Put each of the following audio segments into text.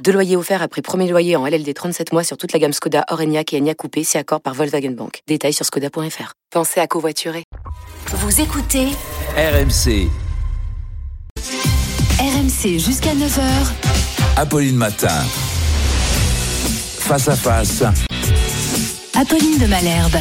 Deux loyers offerts après premier loyer en LLD 37 mois sur toute la gamme Skoda, Orenia et Enya Coupé, si accord par Volkswagen Bank. Détails sur skoda.fr. Pensez à covoiturer. Vous écoutez RMC, RMC jusqu'à 9h. Apolline Matin. Face à face, Apolline de Malherbe.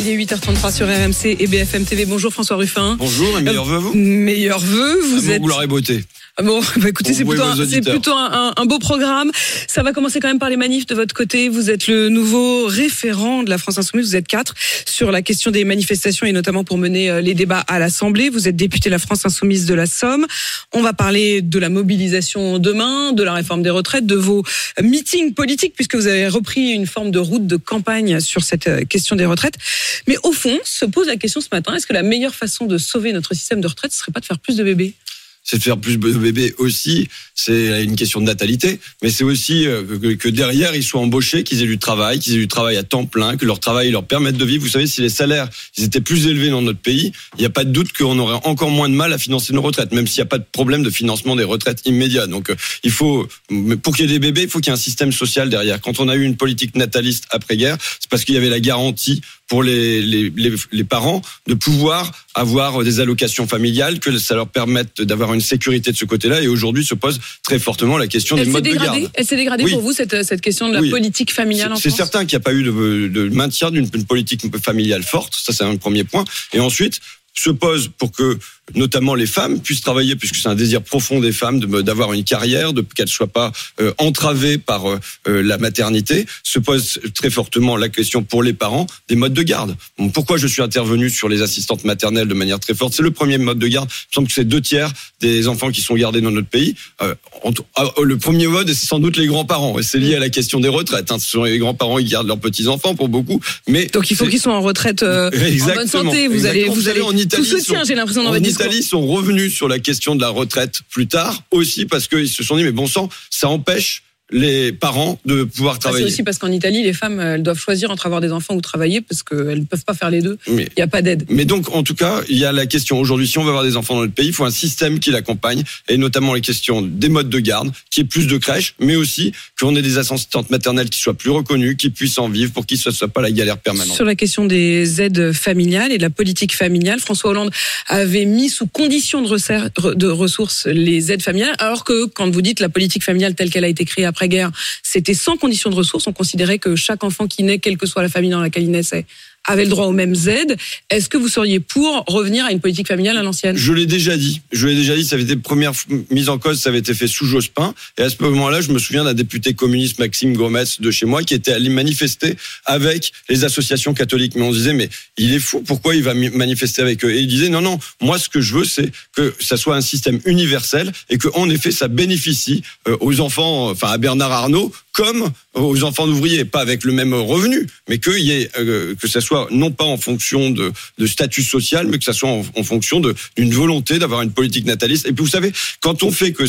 Il est 8h33 sur RMC et BFM TV. Bonjour François Ruffin. Bonjour et meilleurs vœux à vous? Meilleurs vœux, vous êtes. Vous l'aurez beauté. Bon, bah écoutez, c'est plutôt, un, plutôt beau programme. Ça va commencer quand même par les manifs de votre côté. Vous êtes le nouveau référent de la France Insoumise. Vous êtes quatre sur la question des manifestations et notamment pour mener euh, les débats à l'Assemblée. Vous êtes député de la France Insoumise de la Somme. On va parler de la mobilisation demain, de la réforme des retraites, de vos meetings politiques puisque vous avez repris une forme de route de campagne sur cette euh, question des retraites. Mais au fond, se pose la question ce matin, est-ce que la meilleure façon de sauver notre système de retraite, ce serait pas de faire plus de bébés? C'est de faire plus de bébés aussi. C'est une question de natalité. Mais c'est aussi euh, que, derrière, ils soient embauchés, qu'ils aient du travail, qu'ils aient du travail à temps plein, que leur travail leur permette de vivre. Vous savez, si les salaires ils étaient plus élevés dans notre pays, il n'y a pas de doute qu'on aurait encore moins de mal à financer nos retraites, même s'il n'y a pas de problème de financement des retraites immédiat. Donc, euh, il faut, pour qu'il y ait des bébés, il faut qu'il y ait un système social derrière. Quand on a eu une politique nataliste après-guerre, c'est parce qu'il y avait la garantie pour les, les, les parents de pouvoir avoir des allocations familiales, que ça leur permette d'avoir une sécurité de ce côté-là. Et aujourd'hui se pose très fortement la question Elle des modes de dégradée, garde. elle s'est dégradée Oui. pour vous, cette, cette question de la Oui. politique familiale en C'est c'est France certain qu'il n'y a pas eu de, de maintien d'une d'une politique familiale forte. Ça, c'est un premier point. Et ensuite, se pose pour que notamment les femmes puissent travailler, puisque c'est un désir profond des femmes de- d'avoir une carrière, de qu'elles soient pas euh, entravées par euh, euh, la maternité. Se pose très fortement la question pour les parents des modes de garde. Bon, pourquoi je suis intervenu sur les assistantes maternelles de manière très forte? C'est le premier mode de garde. Il me semble que c'est deux tiers des enfants qui sont gardés dans notre pays. Euh, ah, le premier mode, c'est sans doute les grands-parents. Et c'est lié à la question des retraites. hein. Ce sont les grands-parents qui gardent leurs petits-enfants pour beaucoup. Mais Donc il faut qu'ils soient en retraite euh, en bonne santé. Vous allez, vous Vous allez savez, en Italie, tout se tient, sont- j'ai l'impression dans votre. Italie, sont revenus sur la question de la retraite plus tard, aussi parce qu'ils se sont dit, mais bon sang, ça empêche les parents de pouvoir Ah, C'est travailler. aussi parce qu'en Italie, les femmes, elles doivent choisir entre avoir des enfants ou travailler parce qu'elles ne peuvent pas faire les deux. Il n'y a pas d'aide. mais donc, en tout cas, il y a la question aujourd'hui, si on veut avoir des enfants dans notre pays, il faut un système qui l'accompagne, et notamment les questions des modes de garde, qui est plus de crèches, mais aussi qu'on ait des assistantes maternelles qui soient plus reconnues, qui puissent en vivre, pour ce ne soit pas la galère permanente. Sur la question des aides familiales et de la politique familiale, François Hollande avait mis sous condition de, de ressources les aides familiales, alors que quand vous dites la politique familiale telle qu'elle a été créée après-guerre, c'était sans condition de ressources. On considérait que chaque enfant qui naît, quelle que soit la famille dans laquelle il naissait, avait le droit aux mêmes aides. Est-ce que vous seriez pour revenir à une politique familiale à l'ancienne? Je l'ai déjà dit. Je l'ai déjà dit. Ça avait été première mise en cause. Ça avait été fait sous Jospin. Et à ce moment-là, je me souviens d'un député communiste, Maxime Gomez, de chez moi, qui était allé manifester avec les associations catholiques. Mais on disait, mais il est fou. Pourquoi il va manifester avec eux? Et il disait, non, non. Moi, ce que je veux, c'est que ça soit un système universel et que, en effet, ça bénéficie euh, aux enfants, enfin à Bernard Arnault, comme aux enfants d'ouvriers, pas avec le même revenu, mais qu'il y ait euh, que ça soit non pas en fonction de, de statut social, mais que ça soit en, en fonction d'une volonté d'avoir une politique nataliste. Et puis vous savez, quand on fait que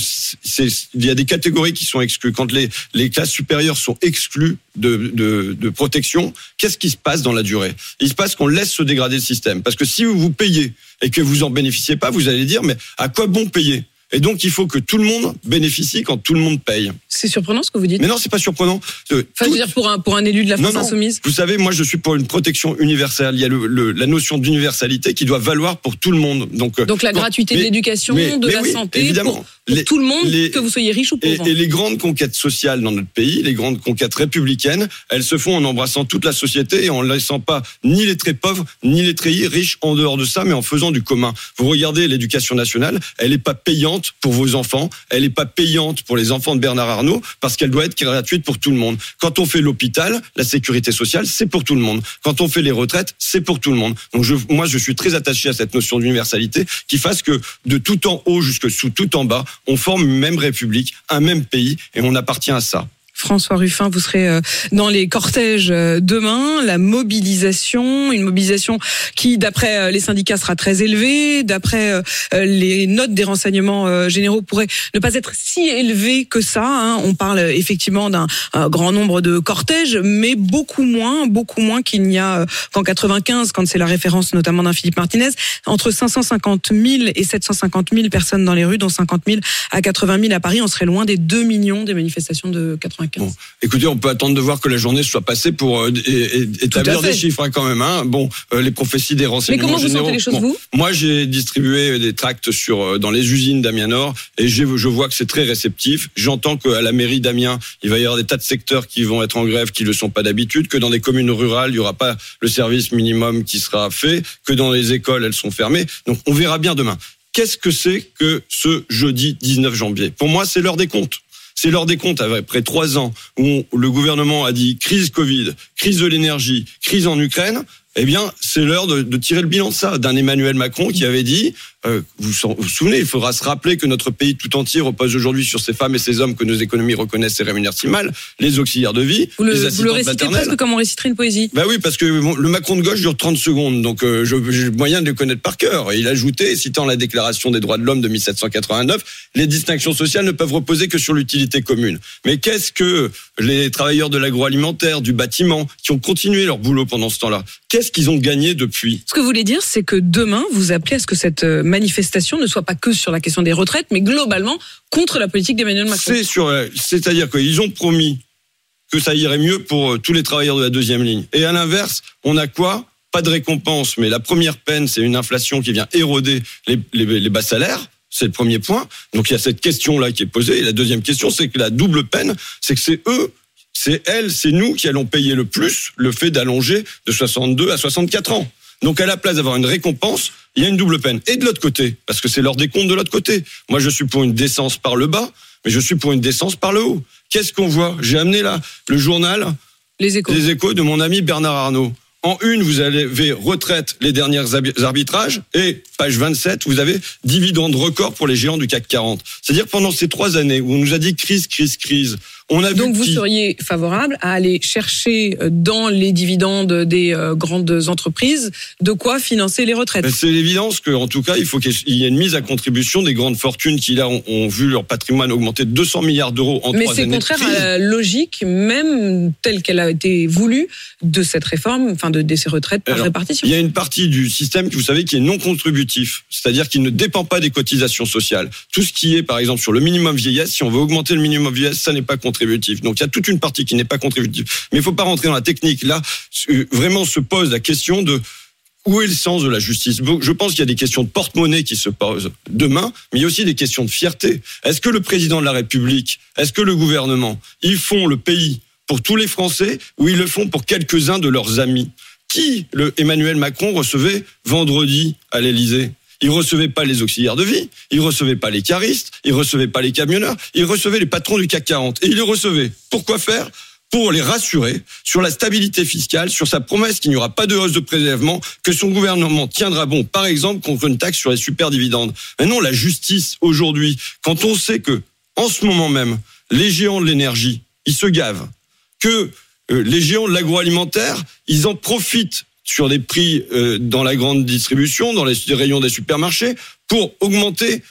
il y a des catégories qui sont exclues, quand les, les classes supérieures sont exclues de, de, de protection, qu'est-ce qui se passe dans la durée? Il se passe qu'on laisse se dégrader le système, parce que si vous payez et que vous en bénéficiez pas, vous allez dire mais à quoi bon payer? Et donc, il faut que tout le monde bénéficie quand tout le monde paye. C'est surprenant ce que vous dites. Mais non, c'est pas surprenant. Euh, Enfin, je veux dire, pour un, pour un élu de la France non. insoumise. Vous savez, moi, je suis pour une protection universelle. Il y a le, le- la notion d'universalité qui doit valoir pour tout le monde. Donc, euh, Donc la gratuité de l'éducation, de mais la oui, santé, évidemment. pour Les- tout le monde, les- que vous soyez riche ou Et, pauvre. et les grandes conquêtes sociales dans notre pays, les grandes conquêtes républicaines, elles se font en embrassant toute la société et en laissant pas ni les très pauvres ni les très riches en dehors de ça, mais en faisant du commun. Vous regardez l'éducation nationale, elle n'est pas payante pour vos enfants, elle n'est pas payante pour les enfants de Bernard Arnault parce qu'elle doit être gratuite pour tout le monde. Quand on fait l'hôpital, la sécurité sociale, c'est pour tout le monde. Quand on fait les retraites, c'est pour tout le monde. Donc je, moi, je suis très attaché à cette notion d'universalité qui fasse que de tout en haut jusque sous tout en bas, on forme une même république, un même pays et on appartient à ça. François Ruffin, vous serez euh, dans les cortèges euh, demain. La mobilisation, une mobilisation qui, d'après euh, les syndicats, sera très élevée. D'après les notes des renseignements généraux, pourrait ne pas être si élevée que ça. hein. On parle effectivement d'un grand nombre de cortèges, mais beaucoup moins, beaucoup moins qu'il n'y a qu'en 95, quand c'est la référence notamment d'un Philippe Martinez. Entre 550 000 et 750 000 personnes dans les rues, dont 50 000 à 80 000 à Paris. On serait loin des 2 millions des manifestations de 95. Bon. Écoutez, on peut attendre de voir que la journée soit passée pour euh, établir des chiffres hein, quand même. Hein. Bon, euh, les prophéties des Mais renseignements comment vous généraux. sentez les choses, Bon, vous? Moi, j'ai distribué des tracts sur euh, dans les usines d'Amiens Nord et je vois que c'est très réceptif. J'entends qu'à la mairie d'Amiens, il va y avoir des tas de secteurs qui vont être en grève, qui ne le sont pas d'habitude, que dans des communes rurales, il n'y aura pas le service minimum qui sera fait, que dans les écoles, elles sont fermées. Donc, on verra bien demain. Qu'est-ce que c'est que ce jeudi 19 janvier? Pour moi, c'est l'heure des comptes. C'est l'heure des comptes après trois ans où le gouvernement a dit crise Covid, crise de l'énergie, crise en Ukraine. Eh bien, c'est l'heure de, de tirer le bilan de ça, d'un Emmanuel Macron qui avait dit, euh, vous vous vous souvenez, il faudra se rappeler que notre pays tout entier repose aujourd'hui sur ces femmes et ces hommes que nos économies reconnaissent et rémunèrent si mal, les auxiliaires de vie, Vous le, les vous le récitez presque comme on réciterait une poésie. Bah oui, parce que bon, le Macron de gauche dure 30 secondes, donc euh, j'ai le moyen de le connaître par cœur. Et il a ajouté, citant la Déclaration des droits de l'homme de 1789, les distinctions sociales ne peuvent reposer que sur l'utilité commune. Mais qu'est-ce que les travailleurs de l'agroalimentaire, du bâtiment, qui ont continué leur boulot pendant ce temps-là, qu'est-ce qu'ils ont gagné depuis? Ce que vous voulez dire, c'est que demain, vous appelez à ce que cette euh, manifestation ne soit pas que sur la question des retraites, mais globalement contre la politique d'Emmanuel Macron. C'est sur, euh, c'est-à-dire qu'ils ont promis que ça irait mieux pour euh, tous les travailleurs de la deuxième ligne. Et à l'inverse, on a quoi? Pas de récompense, mais la première peine, c'est une inflation qui vient éroder les, les, les bas salaires. C'est le premier point. Donc il y a cette question-là qui est posée. Et la deuxième question, c'est que la double peine, c'est que c'est eux, c'est elles, c'est nous qui allons payer le plus le fait d'allonger de 62 à 64 ans. Donc à la place d'avoir une récompense, il y a une double peine. Et de l'autre côté, parce que c'est l'heure des comptes de l'autre côté. Moi, je suis pour une décence par le bas, mais je suis pour une décence par le haut. Qu'est-ce qu'on voit? J'ai amené là le journal Les échos. des échos de mon ami Bernard Arnault. En une, vous avez retraite les derniers arbitrages et page 27, vous avez dividende record pour les géants du CAC 40. C'est-à-dire pendant ces trois années où on nous a dit crise, crise, crise, on a Donc vous qui seriez favorable à aller chercher euh, dans les dividendes des euh, grandes entreprises de quoi financer les retraites. Ben, C'est l'évidence qu'en tout cas, il faut qu'il y ait une mise à contribution des grandes fortunes qui là ont, ont vu leur patrimoine augmenter de 200 milliards d'euros en Mais trois c'est contraire à la logique, même telle qu'elle a été voulue, de cette réforme, enfin de, de ces retraites par Alors, répartition. Il y a une partie du système que vous savez qui est non contributif, c'est-à-dire qui ne dépend pas des cotisations sociales. Tout ce qui est, par exemple, sur le minimum vieillesse, si on veut augmenter le minimum vieillesse, ça n'est pas contributif. Donc il y a toute une partie qui n'est pas contributive. Mais il faut pas rentrer dans la technique. Là, euh, vraiment se pose la question de où est le sens de la justice Je pense qu'il y a des questions de porte-monnaie qui se posent demain, mais il y a aussi des questions de fierté. Est-ce que le président de la République, est-ce que le gouvernement, ils font le pays pour tous les Français ou ils le font pour quelques-uns de leurs amis? Qui Emmanuel Macron recevait vendredi à l'Élysée? Il recevait pas les auxiliaires de vie, il recevait pas les caristes, il recevait pas les camionneurs, il recevait les patrons du CAC 40. Et il les recevait. Pourquoi faire? Pour les rassurer sur la stabilité fiscale, sur sa promesse qu'il n'y aura pas de hausse de prélèvement, que son gouvernement tiendra bon, par exemple, contre une taxe sur les superdividendes. Mais non, la justice, aujourd'hui, quand on sait que, en ce moment même, les géants de l'énergie, ils se gavent, que euh, les géants de l'agroalimentaire, ils en profitent sur des prix euh, dans la grande distribution, dans les rayons des supermarchés, pour augmenter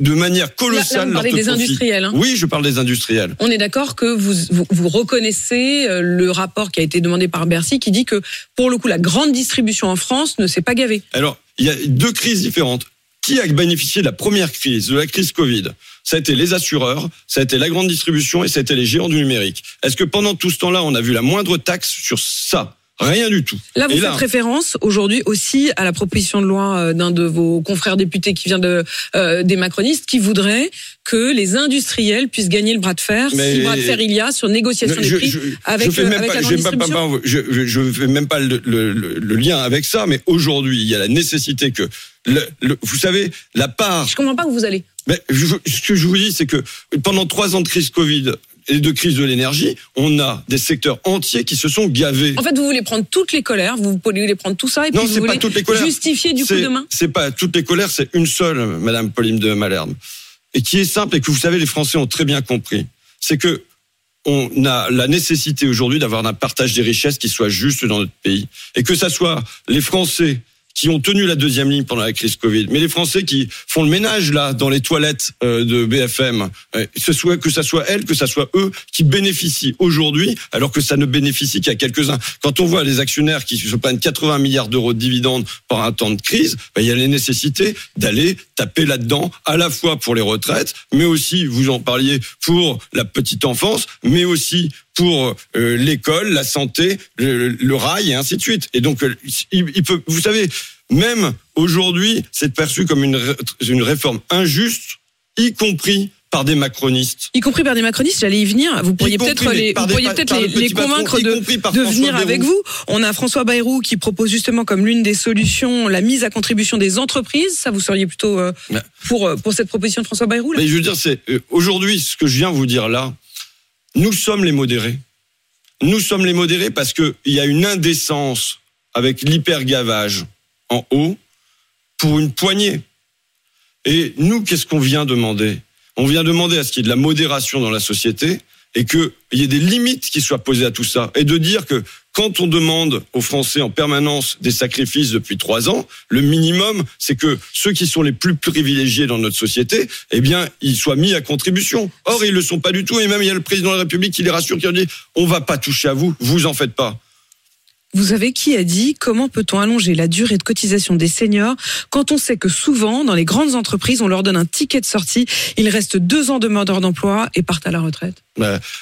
de manière Là, colossale là, vous leur parlez des profit. industriels. hein. Oui, je parle des industriels. On est d'accord que vous, vous, vous reconnaissez euh, le rapport qui a été demandé par Bercy qui dit que, pour le coup, la grande distribution en France ne s'est pas gavée. Alors, il y a deux crises différentes. Qui a bénéficié de la première crise, de la crise Covid? Ça a été les assureurs, ça a été la grande distribution et ça a été les géants du numérique. Est-ce que pendant tout ce temps-là, on a vu la moindre taxe sur ça? Rien du tout. Là, vous Et faites référence aujourd'hui aussi à la proposition de loi euh, d'un de vos confrères députés qui vient de, euh, des macronistes qui voudrait que les industriels puissent gagner le bras de fer, Mais- si bras de fer il y a, sur négociation je, des prix je- avec, je fais euh, même avec pas, la j'ai grande pas- pas- distribution. pas- je, je fais même pas le, le- le- le lien avec ça, mais aujourd'hui, il y a la nécessité que, vous savez, la part Je comprends pas où vous allez. Mais je- ce que je vous dis, c'est que pendant trois ans de crise Covid et de crise de l'énergie, on a des secteurs entiers qui se sont gavés. En fait, vous voulez prendre toutes les colères, vous voulez prendre tout ça et Non, puis vous pas voulez toutes les colères. justifier du coup demain. C'est pas toutes les colères, c'est une seule, Madame Pauline de Malherbe, et qui est simple et que vous savez, les Français ont très bien compris. C'est que on a la nécessité aujourd'hui d'avoir un partage des richesses qui soit juste dans notre pays. Et que ça soit les Français qui ont tenu la deuxième ligne pendant la crise Covid, mais les Français qui font le ménage là dans les toilettes euh, de BFM, euh, ce soit que ça soit elles, que ça soit eux qui bénéficient aujourd'hui, alors que ça ne bénéficie qu'à quelques-uns. Quand on voit les actionnaires qui se prennent 80 milliards d'euros de dividendes pendant un temps de crise, ben, il y a la nécessité d'aller taper là-dedans, à la fois pour les retraites, mais aussi, vous en parliez, pour la petite enfance, mais aussi pour euh, l'école, la santé, le, le, rail et ainsi de suite. Et donc, euh, il, il, peut, vous savez, même aujourd'hui, c'est perçu comme une, une réforme injuste, y compris par des macronistes. Y compris par des macronistes, j'allais y venir. Vous pourriez peut-être les, vous pourriez peut-être les, les convaincre de, de venir avec vous. On a François Bayrou qui propose justement comme l'une des solutions la mise à contribution des entreprises. Ça, vous seriez plutôt euh, pour pour cette proposition de François Bayrou là? Mais je veux dire, c'est aujourd'hui ce que je viens vous dire là. Nous sommes les modérés. Nous sommes les modérés parce qu'il y a une indécence avec l'hypergavage en haut pour une poignée. Et nous, qu'est-ce qu'on vient demander? On vient demander à ce qu'il y ait de la modération dans la société et qu'il y ait des limites qui soient posées à tout ça. Et de dire que quand on demande aux Français en permanence des sacrifices depuis trois ans, le minimum, c'est que ceux qui sont les plus privilégiés dans notre société, eh bien, ils soient mis à contribution. Or, ils le sont pas du tout. Et même, il y a le président de la République qui les rassure, qui leur dit, on va pas toucher à vous, vous en faites pas. Vous savez qui a dit comment peut-on allonger la durée de cotisation des seniors quand on sait que souvent, dans les grandes entreprises, on leur donne un ticket de sortie, ils restent deux ans de demandeurs d'emploi et partent à la retraite?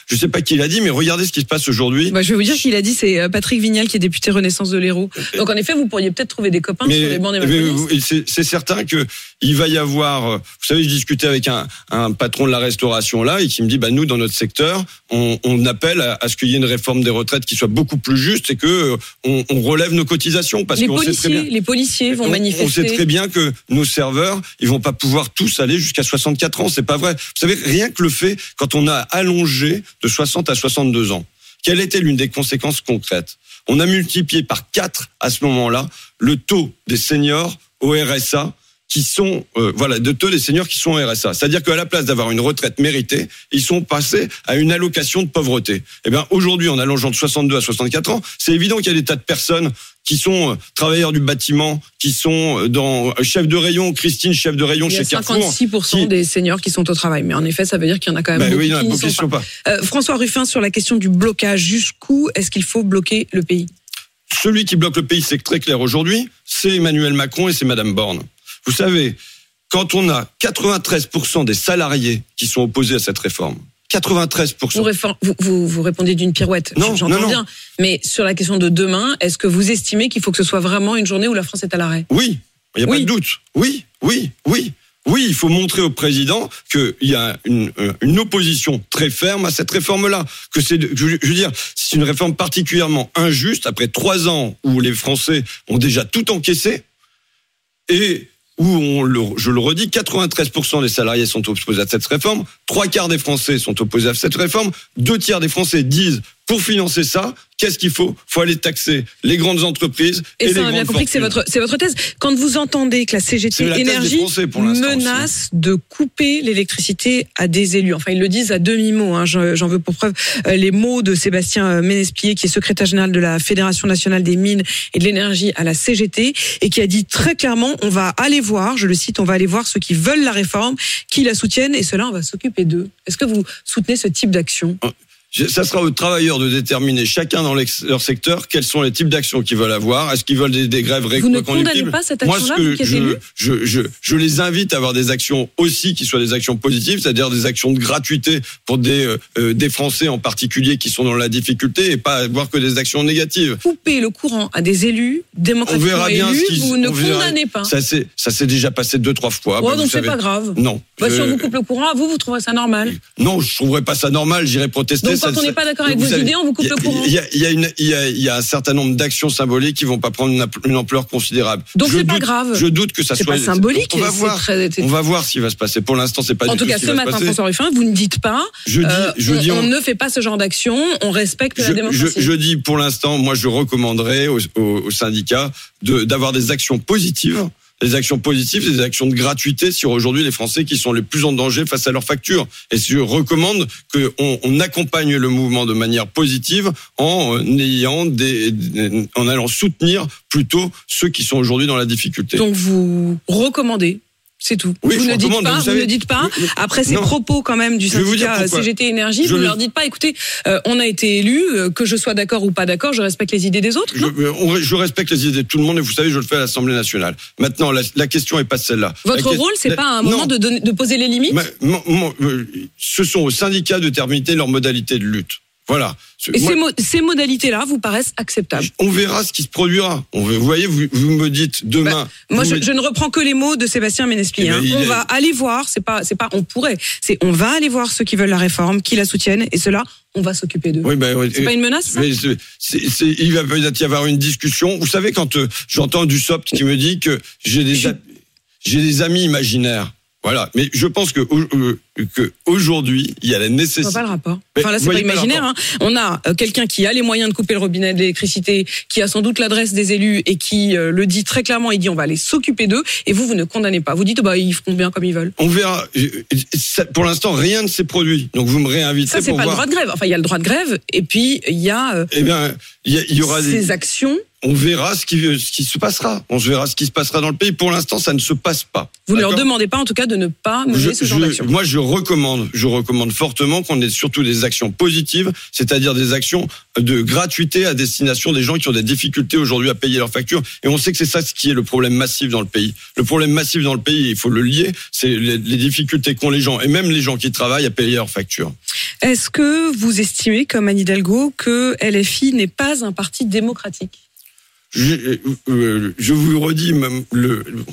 Je ne sais pas qui l'a dit, mais regardez ce qui se passe aujourd'hui. Bah, je vais vous dire qui l'a dit, c'est euh, Patrick Vignal qui est député Renaissance de l'Hérault. Donc en effet, vous pourriez peut-être trouver des copains mais, sur les bancs des C'est certain que il va y avoir. euh, Vous savez, je discutais avec un, un patron de la restauration là et qui me dit, bah nous dans notre secteur, on, on appelle à, à ce qu'il y ait une réforme des retraites qui soit beaucoup plus juste et que euh, on, on relève nos cotisations parce les qu'on sait très bien. les policiers vont On- manifester. On sait très bien que nos serveurs, ils vont pas pouvoir tous aller jusqu'à 64 ans. C'est pas vrai. Vous savez, rien que le fait, quand on a allongé de 60 à 62 ans, quelle était l'une des conséquences concrètes? On a multiplié par 4 à ce moment-là le taux des seniors au RSA qui sont euh, voilà de taux des seniors qui sont au RSA. C'est-à-dire qu'à la place d'avoir une retraite méritée, ils sont passés à une allocation de pauvreté. Eh bien aujourd'hui, en allongeant de 62 à 64 ans, c'est évident qu'il y a des tas de personnes qui sont euh, travailleurs du bâtiment, qui sont euh, dans euh, chef de rayon, Christine chef de rayon Il y a chez Carrefour. 56% qui- des seniors qui sont au travail. Mais en effet, ça veut dire qu'il y en a quand même Ben beaucoup oui, non, qui beaucoup sont pas. pas. Euh, François Ruffin, sur la question du blocage, jusqu'où est-ce qu'il faut bloquer le pays? Celui qui bloque le pays, c'est très clair aujourd'hui, c'est Emmanuel Macron et c'est Madame Borne. Vous savez, quand on a 93% des salariés qui sont opposés à cette réforme, 93%. vous, répondez d'une pirouette, Non, j'entends bien. Mais sur la question de demain, est-ce que vous estimez qu'il faut que ce soit vraiment une journée où la France est à l'arrêt? Oui, il n'y a Oui. pas de doute. Oui, oui, oui. Oui, il faut montrer au président qu'il y a une, euh, une opposition très ferme à cette réforme-là. Que c'est, je veux dire, c'est une réforme particulièrement injuste après trois ans où les Français ont déjà tout encaissé et où on le, je le redis, 93% des salariés sont opposés à cette réforme, trois quarts des Français sont opposés à cette réforme, deux tiers des Français disent pour financer ça, qu'est-ce qu'il faut? Faut aller taxer les grandes entreprises et, Et les ça, on a bien compris que c'est votre, c'est votre thèse. Quand vous entendez que la CGT la Énergie pour menace de couper l'électricité à des élus, enfin ils le disent à demi-mot, hein, j'en veux pour preuve euh, les mots de Sébastien euh, Ménesplier, qui est secrétaire général de la Fédération nationale des mines et de l'énergie à la CGT, et qui a dit très clairement, on va aller voir, je le cite, on va aller voir ceux qui veulent la réforme, qui la soutiennent, et cela on va s'occuper d'eux. Est-ce que vous soutenez ce type d'action? Je- Ça sera aux travailleurs de déterminer chacun dans leur secteur quels sont les types d'actions qu'ils veulent avoir. Est-ce qu'ils veulent des, des grèves Vous ne condamnez pas cette Moi, ce action-là, que qui êtes je, je, je, je les invite à avoir des actions aussi qui soient des actions positives, c'est-à-dire des actions de gratuité pour des, euh, euh, des Français en particulier qui sont dans la difficulté et pas avoir que des actions négatives. Couper le courant à des élus On démocratiquement verra bien élus, ce vous ne on verra. condamnez pas. Ça s'est déjà passé deux trois fois. Oh, bah, donc c'est pas grave. Non. Bah, si on vous coupe le courant, vous, vous trouverez ça normal. Non, je trouverais pas ça normal. J'irais protester. Donc, quand on n'est pas d'accord avec vos idées, on vous coupe le courant. Il y a, un certain nombre d'actions symboliques qui vont pas prendre une, ampleur considérable. Donc, c'est pas grave. Je doute que ça soit. pas symbolique. On va voir. On va voir ce qui va se passer. Pour l'instant, c'est pas En du tout tout cas, ce matin. François Ruffin, vous ne dites pas. Je dis, euh, on, ne fait pas ce genre d'action. On respecte la démocratie. je, dis pour l'instant, moi, je recommanderais aux, syndicats de- d'avoir des actions positives des actions positives, des actions de gratuité sur aujourd'hui les Français qui sont les plus en danger face à leurs factures. Et je recommande qu'on on accompagne le mouvement de manière positive en ayant des, en allant soutenir plutôt ceux qui sont aujourd'hui dans la difficulté. Donc vous recommandez c'est tout. Oui, vous, ne dites pas, vous ne dites pas, après ces Non. propos quand même du syndicat pourquoi. CGT Énergie, Je vous ne le- leur dites pas, écoutez, euh, on a été élu, que je sois d'accord ou pas d'accord, je respecte les idées des autres. Je, non on- je respecte les idées de tout le monde et vous savez, je le fais à l'Assemblée nationale. Maintenant, la, la question est pas celle-là. Votre La rôle, c'est la- pas à un moment de, poser les limites euh, ce sont aux syndicats de terminer leur modalité de lutte. Voilà. Et moi, ces, mo- ces modalités-là vous paraissent acceptables on verra ce qui se produira. On, vous voyez, vous, vous me dites demain. Moi, vous je, me- je ne reprends que les mots de Sébastien Ménespi. Eh ben, hein. On est- va aller voir, c'est pas, c'est pas, on pourrait, c'est on va aller voir ceux qui veulent la réforme, qui la soutiennent, et cela, on va s'occuper d'eux. Oui, ben, oui, C'est pas une menace, ça mais il va peut-être y avoir une discussion. Vous savez, quand euh, j'entends du SOPT qui me dit que j'ai des, a- j'ai des amis imaginaires. Voilà. Mais je pense que, euh, que aujourd'hui, il y a la nécessité. pas le rapport. Enfin là, c'est pas imaginaire. Hein. On a euh, quelqu'un qui a les moyens de couper le robinet de l'électricité, qui a sans doute l'adresse des élus et qui euh, le dit très clairement. Il dit on va aller s'occuper d'eux. Et vous, vous ne condamnez pas. Vous dites bah ils feront bien comme ils veulent. On verra. Ça- Pour l'instant, rien ne s'est produit. Donc vous me réinvitez Ça c'est pour pas le droit de grève. Enfin il y a le droit de grève et puis il y a Eh bien, il y, aura des. ces actions. On verra ce qui, ce qui se passera. On verra ce qui se passera dans le pays. Pour l'instant, ça ne se passe pas. Vous ne leur demandez pas en tout cas de ne pas mener Je- ce genre d'action. moi, je recommande, je recommande fortement qu'on ait surtout des actions positives, c'est-à-dire des actions de gratuité à destination des gens qui ont des difficultés aujourd'hui à payer leurs factures. Et on sait que c'est ça ce qui est le problème massif dans le pays. Le problème massif dans le pays, il faut le lier, c'est les, les difficultés qu'ont les gens et même les gens qui travaillent à payer leurs factures. Est-ce que vous estimez, comme Anne Hidalgo, que LFI n'est pas un parti démocratique? Je, euh, je vous redis même le. le-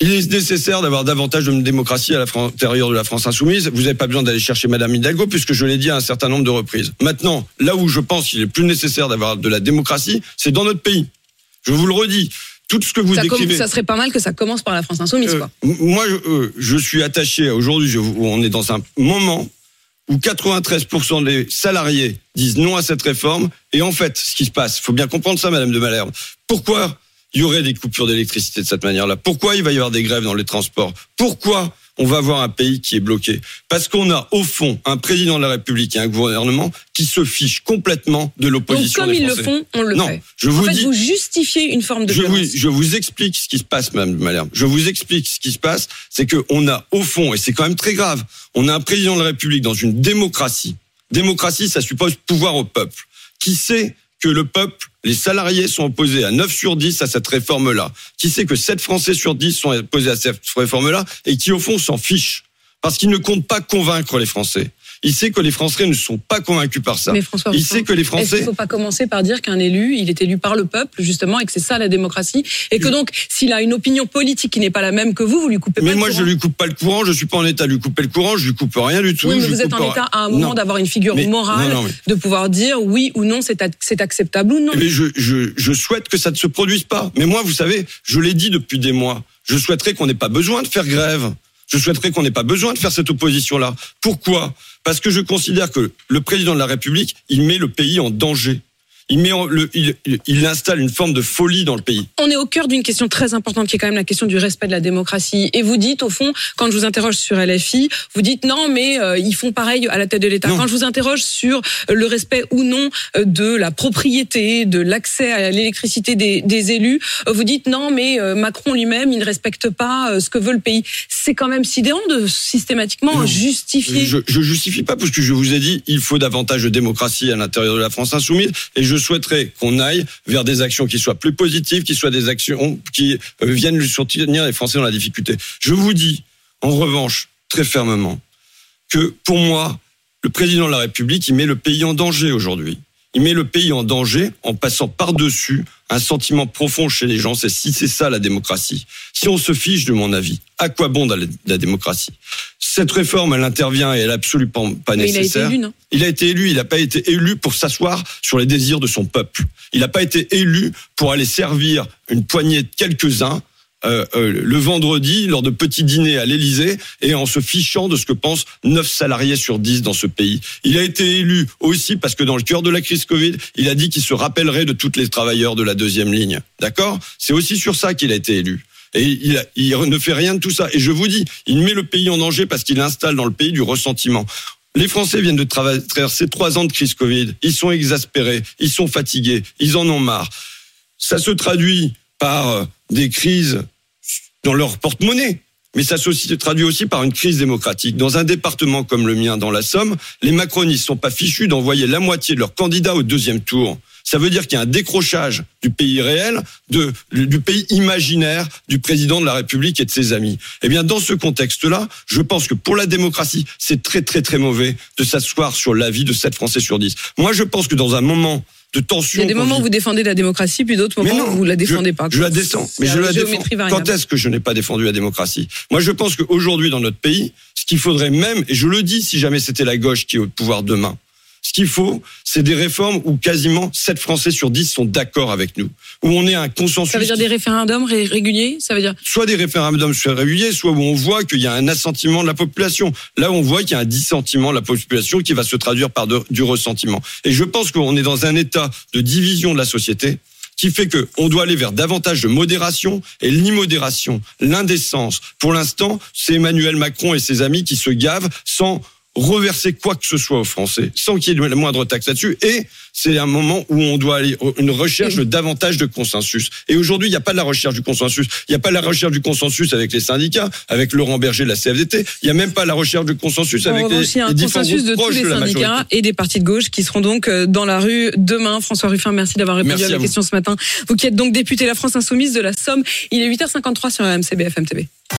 il est nécessaire d'avoir davantage de démocratie à l'intérieur de la France insoumise. Vous n'avez pas besoin d'aller chercher Madame Hidalgo puisque je l'ai dit à un certain nombre de reprises. Maintenant, là où je pense qu'il est plus nécessaire d'avoir de la démocratie, c'est dans notre pays. Je vous le redis. Tout ce que vous ça, décrivez. ça serait pas mal que ça commence par la France insoumise, Euh, quoi. moi, je, euh, je suis attaché aujourd'hui. On est dans un moment où 93% des salariés disent non à cette réforme. Et en fait, ce qui se passe, faut bien comprendre ça, Madame de Malherbe. Pourquoi il y aurait des coupures d'électricité de cette manière-là? Pourquoi il va y avoir des grèves dans les transports? Pourquoi on va avoir un pays qui est bloqué Parce qu'on a au fond un président de la République et un gouvernement qui se fichent complètement de Donc l'opposition. comme des ils le font, on le non, fait. je En vous fait, dis, vous justifiez une forme de je vous, je vous explique ce qui se passe, Madame Malherbe. Je vous explique ce qui se passe, c'est que on a au fond, et c'est quand même très grave, on a un président de la République dans une démocratie. Démocratie, ça suppose pouvoir au peuple. Qui sait que le peuple, les salariés sont opposés à 9 sur 10 à cette réforme-là Qui sait que 7 Français sur 10 sont opposés à cette réforme-là et qui au fond s'en fichent? Parce qu'il ne compte pas convaincre les Français. Il sait que les Français ne sont pas convaincus par ça. Mais François Il sait que les Français... ne faut pas commencer par dire qu'un élu, il est élu par le peuple, justement, et que c'est ça la démocratie Et que donc, s'il a une opinion politique qui n'est pas la même que vous, vous lui coupez Mais pas le moi, je courant. lui coupe pas le courant. Je suis pas en état de lui couper le courant. Je lui coupe rien du tout. Oui, mais vous êtes en état à un moment d'avoir une figure Mais- morale, non, non, mais- de pouvoir dire oui ou non, c'est ac- c'est acceptable ou non. Mais je, je, je souhaite que ça ne se produise pas. Mais moi, vous savez, je l'ai dit depuis des mois. Je souhaiterais qu'on n'ait pas besoin de faire grève. Je souhaiterais qu'on n'ait pas besoin de faire cette opposition-là. Pourquoi? Parce que je considère que le président de la République, il met le pays en danger. Il, met en- le, il, installe une forme de folie dans le pays. On est au cœur d'une question très importante qui est quand même la question du respect de la démocratie. Et vous dites, au fond, quand je vous interroge sur LFI, vous dites non, mais euh, ils font pareil à la tête de l'État. Quand je vous interroge sur euh, le respect ou non euh, de la propriété, de l'accès à l'électricité des, des élus, vous dites non, mais Macron lui-même, il ne respecte pas ce que veut le pays. C'est quand même sidérant de systématiquement Non. justifier. Je, je justifie pas parce que je vous ai dit il faut davantage de démocratie à l'intérieur de la France insoumise et je souhaiterais qu'on aille vers des actions qui soient plus positives, qui soient des actions qui euh, viennent soutenir les Français dans la difficulté. Je vous dis en revanche très fermement que pour moi le président de la République il met le pays en danger aujourd'hui. Il met le pays en danger en passant par-dessus un sentiment profond chez les gens. C'est si c'est ça la démocratie. Si on se fiche de mon avis, à quoi bon la, la démocratie? Cette réforme, elle intervient et elle est absolument pas Mais il a été nécessaire. élu, non? Il a été élu, il n'a pas été élu pour s'asseoir sur les désirs de son peuple. Il n'a pas été élu pour aller servir une poignée de quelques-uns euh, euh, le vendredi lors de petits dîners à l'Élysée et en se fichant de ce que pensent 9 salariés sur 10 dans ce pays. Il a été élu aussi parce que dans le cœur de la crise Covid, il a dit qu'il se rappellerait de tous les travailleurs de la deuxième ligne. D'accord? C'est aussi sur ça qu'il a été élu. Et il, il ne fait rien de tout ça. Et je vous dis, il met le pays en danger parce qu'il installe dans le pays du ressentiment. Les Français viennent de traverser trois ans de crise Covid. Ils sont exaspérés, ils sont fatigués, ils en ont marre. Ça se traduit par euh, des crises dans leur porte-monnaie. Mais ça se traduit aussi par une crise démocratique. Dans un département comme le mien, dans la Somme, les macronistes sont pas fichus d'envoyer la moitié de leurs candidats au deuxième tour. Ça veut dire qu'il y a un décrochage du pays réel, de, du pays imaginaire du président de la République et de ses amis. Eh bien, dans ce contexte-là, je pense que pour la démocratie, c'est très très très mauvais de s'asseoir sur l'avis de 7 Français sur 10. Moi, je pense que dans un moment de Il tension, y a des moments où vous défendez la démocratie, puis d'autres moments non, où vous la défendez je, pas. Je la descends, mais je la défends. variable. Quand est-ce que je n'ai pas défendu la démocratie? Moi, je pense qu'aujourd'hui, dans notre pays, ce qu'il faudrait même, et je le dis si jamais c'était la gauche qui est au pouvoir demain, qu'il faut, c'est des réformes où quasiment 7 Français sur 10 sont d'accord avec nous, où on est un consensus. Ça veut dire qui- des référendums ré- réguliers Ça veut dire soit des référendums réguliers, soit où on voit qu'il y a un assentiment de la population. Là, on voit qu'il y a un dissentiment de la population qui va se traduire par de- du ressentiment. Et je pense qu'on est dans un état de division de la société qui fait que on doit aller vers davantage de modération et l'immodération, l'indécence. Pour l'instant, c'est Emmanuel Macron et ses amis qui se gavent sans reverser quoi que ce soit aux Français, sans qu'il y ait la moindre taxe là-dessus. Et c'est un moment où on doit aller une recherche de davantage de consensus. Et aujourd'hui, il n'y a pas de la recherche du consensus. Il n'y a pas de la recherche du consensus avec les syndicats, avec Laurent Berger, la CFDT. Il n'y a même pas la recherche du consensus En avec revanche, les, il y a un les consensus de tous les de la syndicats et des partis de gauche qui seront donc euh, dans la rue demain. François Ruffin, merci d'avoir répondu Merci à à mes vous. questions ce matin. Vous qui êtes donc député La France Insoumise de la Somme, il est 8h53 sur RMC BFM TV.